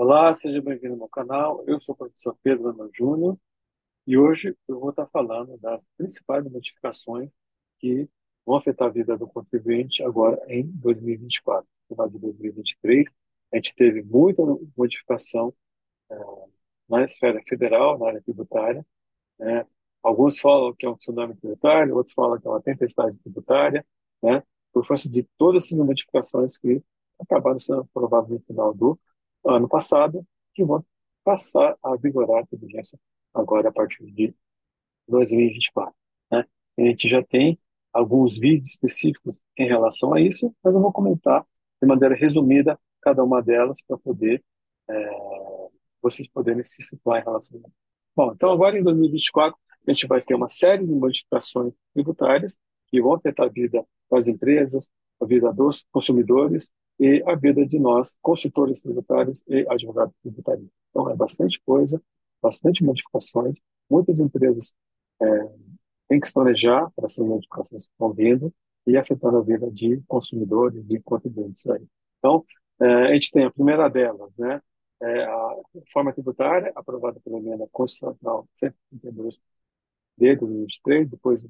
Olá, seja bem-vindo ao meu canal. Eu sou o professor Pedro Ana Júnior e hoje eu vou estar falando das principais modificações que vão afetar a vida do contribuinte agora em 2024. No final de 2023, a gente teve muita modificação é, na esfera federal, na área tributária. Né? Alguns falam que é um tsunami tributário, outros falam que é uma tempestade tributária, né? por força de todas essas modificações que acabaram sendo aprovadas no final do ano passado, que vão passar a vigorar a inteligência agora a partir de 2024. Né? A gente já tem alguns vídeos específicos em relação a isso, mas eu vou comentar de maneira resumida cada uma delas para poder é, vocês poderem se situar em relação a isso. Bom, então agora em 2024 a gente vai ter uma série de modificações tributárias que vão afetar a vida das empresas, a vida dos consumidores e a vida de nós, consultores tributários e advogados tributários. Então, é bastante coisa, bastante modificações. Muitas empresas é, têm que se planejar para essas modificações que estão vindo e afetando a vida de consumidores, de contribuintes. Aí. Então, é, a gente tem a primeira delas, né? É a reforma tributária aprovada pela emenda constitucional 132 de 2023, depois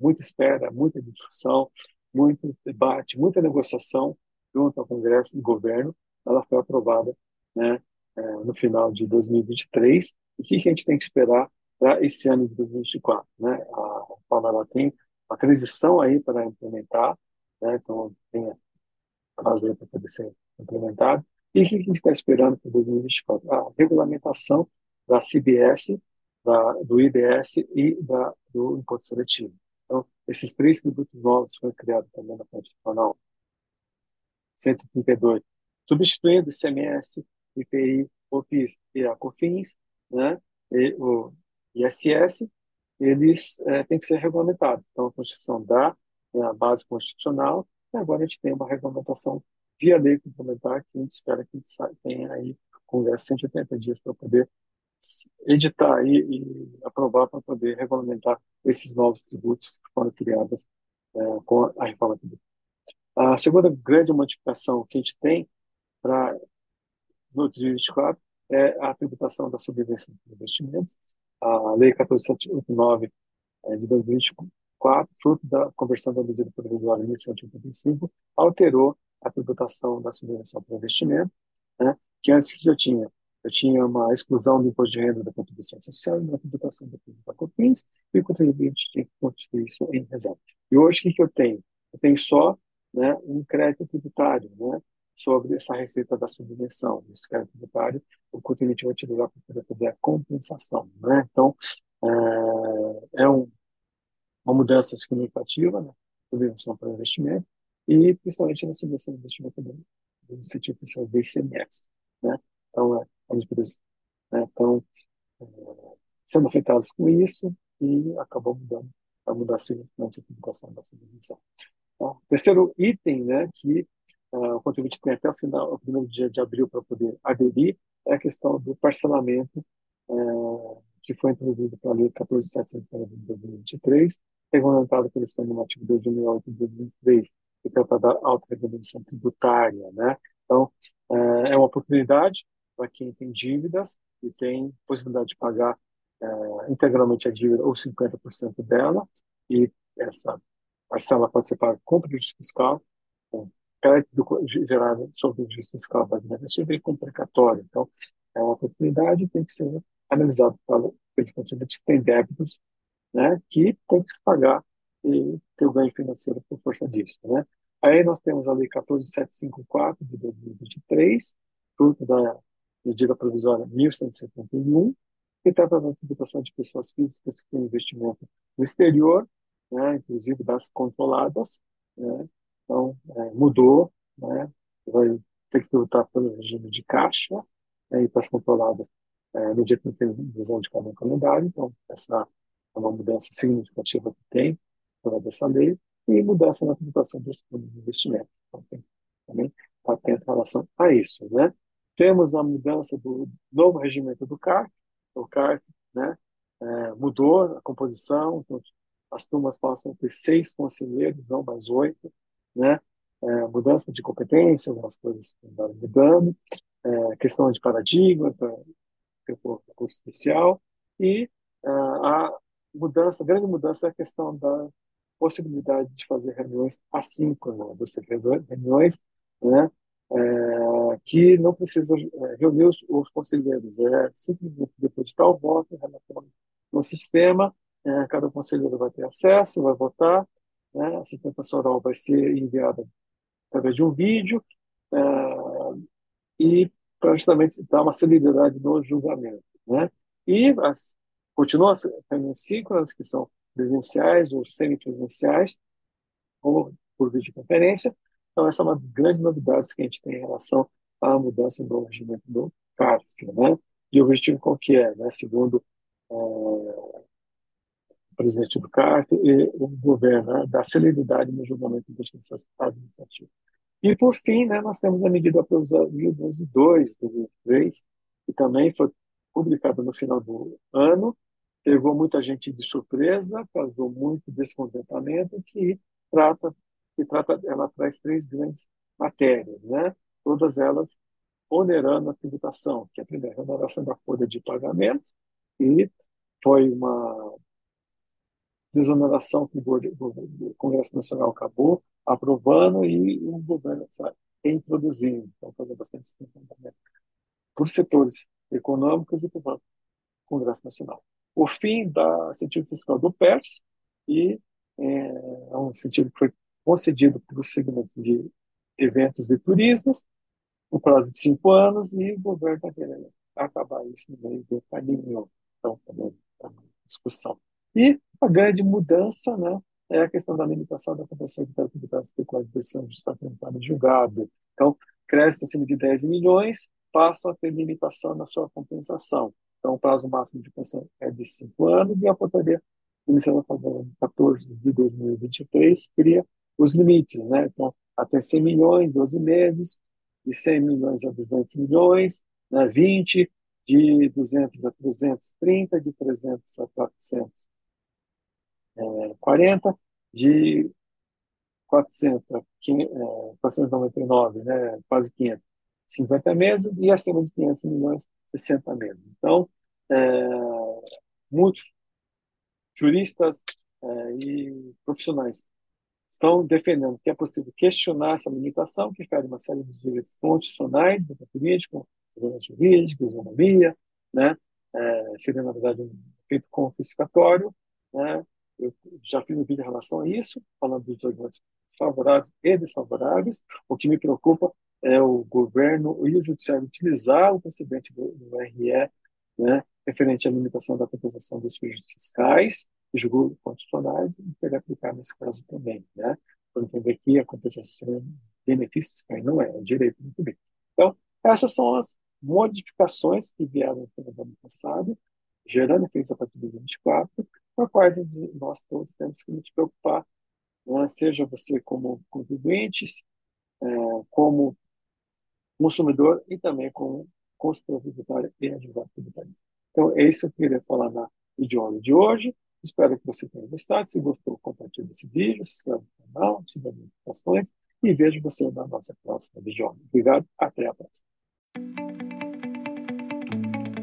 muita espera, muita discussão, muito debate, muita negociação, junto ao Congresso e governo, ela foi aprovada né, é, no final de 2023. E o que, a gente tem que esperar para esse ano de 2024? Né? A reforma ela tem uma transição aí para implementar, né? então tem prazo para poder ser implementado. E o que a gente está esperando para 2024? A regulamentação da CBS, da, do IBS e da, do imposto seletivo. Então, esses três tributos novos foram criados também na Constitucional 132, substituindo o ICMS, IPI, OPIS e a COFINS, né, e o ISS, eles é, têm que ser regulamentados. Então, a Constituição dá né, a base constitucional, e agora a gente tem uma regulamentação via lei complementar, que a gente espera que tenha aí Congresso 180 dias para poder editar e, e aprovar para poder regulamentar esses novos tributos que foram criados é, com a reforma tributária. A segunda grande modificação que a gente tem para 2024 é a tributação da subvenção de investimentos. A Lei 14789 é, de 2024, fruto da conversão da medida provisória 1185, alterou a tributação da subvenção para investimento, né, que antes que eu tinha eu tinha uma exclusão do imposto de renda da contribuição social e uma tributação da COFINS, e o contribuinte tinha que constituir isso em reserva. E hoje, o que eu tenho? Eu tenho só né, um crédito tributário né, sobre essa receita da subvenção. Esse crédito tributário, o contribuinte vai utilizar para poder fazer a compensação. Né? Então, é, é um, uma mudança significativa, né, subvenção para investimento, e principalmente na subvenção de investimento no sentido fiscal do ICMS. Né? Então, é, as empresas né, estão é, sendo afetadas com isso e acabou mudando, a mudar significativamente a tributação da subvenção. Terceiro item, né, que uh, o contribuinte tem até o final, o primeiro dia de abril para poder aderir, é a questão do parcelamento, uh, que foi introduzido pela Lei 14.740 de 2023, regulamentado pelo Estado Normativo 2008 de 2003, que trata da autorregulação tributária. Né? Então, uh, é uma oportunidade para quem tem dívidas e tem possibilidade de pagar integralmente a dívida ou 50% dela, e essa parcela pode ser paga com prejuízo fiscal, com crédito gerado sobre o prejuízo fiscal da administrativa e com precatório. Então, é uma oportunidade que tem que ser analisado pelo contribuinte que tem débitos, né, que tem que pagar e ter o ganho financeiro por força disso, né. Aí nós temos a Lei 14754 de 2023, fruto da medida provisória 1171, que trata da tributação de pessoas físicas que têm investimento no exterior né, inclusive das controladas, né, então é, mudou, né, vai ter que tributar pelo regime de caixa né, e para as controladas é, no dia que não tem visão de cada calendário, então essa é uma mudança significativa que tem toda dessa lei e mudança na tributação dos fundos de investimento. Então tem também estar atento em relação a isso, né? Temos a mudança do novo regimento do CARC, o CARC, né, é, mudou a composição, então as turmas passam a ter seis conselheiros, não mais oito, né? É, mudança de competência, algumas coisas andaram mudando. é, questão de paradigma para o curso especial e a mudança, a grande mudança é a questão da possibilidade de fazer reuniões assíncronas, você reuniões né, é, que não precisa é, reunir os, os, conselheiros, é simplesmente depositar o voto no sistema, é, cada conselheiro vai ter acesso, vai votar, né, a sustentação oral vai ser enviada através de um vídeo é, e para justamente dar uma celeridade no julgamento. Né? E as, continuam as reuniões síncronas, que são presenciais ou semipresenciais, ou por videoconferência. Então, essa é uma das grandes novidades que a gente tem em relação à mudança do regimento do CARF. Né? E o objetivo qual que é? Né? Segundo presidente do CARF e o governo, né? da celeridade no julgamento dos processos administrativos. E, por fim, né, nós temos a medida provisória 1012 de 2003, que também foi publicada no final do ano, pegou muita gente de surpresa, causou muito descontentamento, que trata, que trata, ela traz três grandes matérias, né? Todas elas onerando a tributação, que é a primeira, a oneração da folha de pagamentos, e foi uma desoneração que o Congresso Nacional acabou aprovando e o governo está reintroduzindo, então fazer bastante descontentamento por setores econômicos e por Congresso Nacional o fim da incentivo fiscal do PERS, e é, é um incentivo que foi concedido para o segmento de eventos e turismos, no prazo de cinco anos, e o governo está querendo acabar isso no meio do caminho. Então, também está uma discussão. E a grande mudança né, é a questão da limitação da compensação de atividades especulativas de decisão de Estado julgado. Então, créditos acima de 10 milhões passam a ter limitação na sua compensação. Então, o prazo máximo de pensão é de cinco anos e a portaria iniciada fazendo 14 de 2023 cria os limites, né? Então, até 100 milhões, 12 meses, de 100 milhões a 200 milhões, né? 20, de 200 a 330, de 300 a 440, é, de 400 a 499, é, né? quase 500, 50 meses, e acima de 500 milhões, 60 meses. Então, é, muitos juristas é, e profissionais estão defendendo que é possível questionar essa limitação, que fere uma série de direitos constitucionais do jurídico, segurança jurídica, isonomia, né? É, seria, na verdade, um efeito confiscatório. Né? Eu já fiz um vídeo em relação a isso, falando dos argumentos favoráveis e desfavoráveis. O que me preocupa é o governo e o judiciário utilizar o precedente do, do RE né, referente à limitação da compensação dos prejuízos fiscais julgos constitucionais e querer aplicar nesse caso também, né? Por entender que a compensação é benefício fiscal não é, é direito muito bem. Então, essas são as modificações que vieram no ano passado, gerando efeitos a partir de 24, para quais nós todos temos que nos preocupar, né? seja você como contribuinte, é, como consumidor e também como consultor tributário e advogado tributário. Então, é isso que eu queria falar na idioma de hoje. Espero que você tenha gostado. Se gostou, compartilhe esse vídeo, se inscreve no canal, ative as notificações e vejo você na nossa próxima vídeo. Obrigado, até a próxima.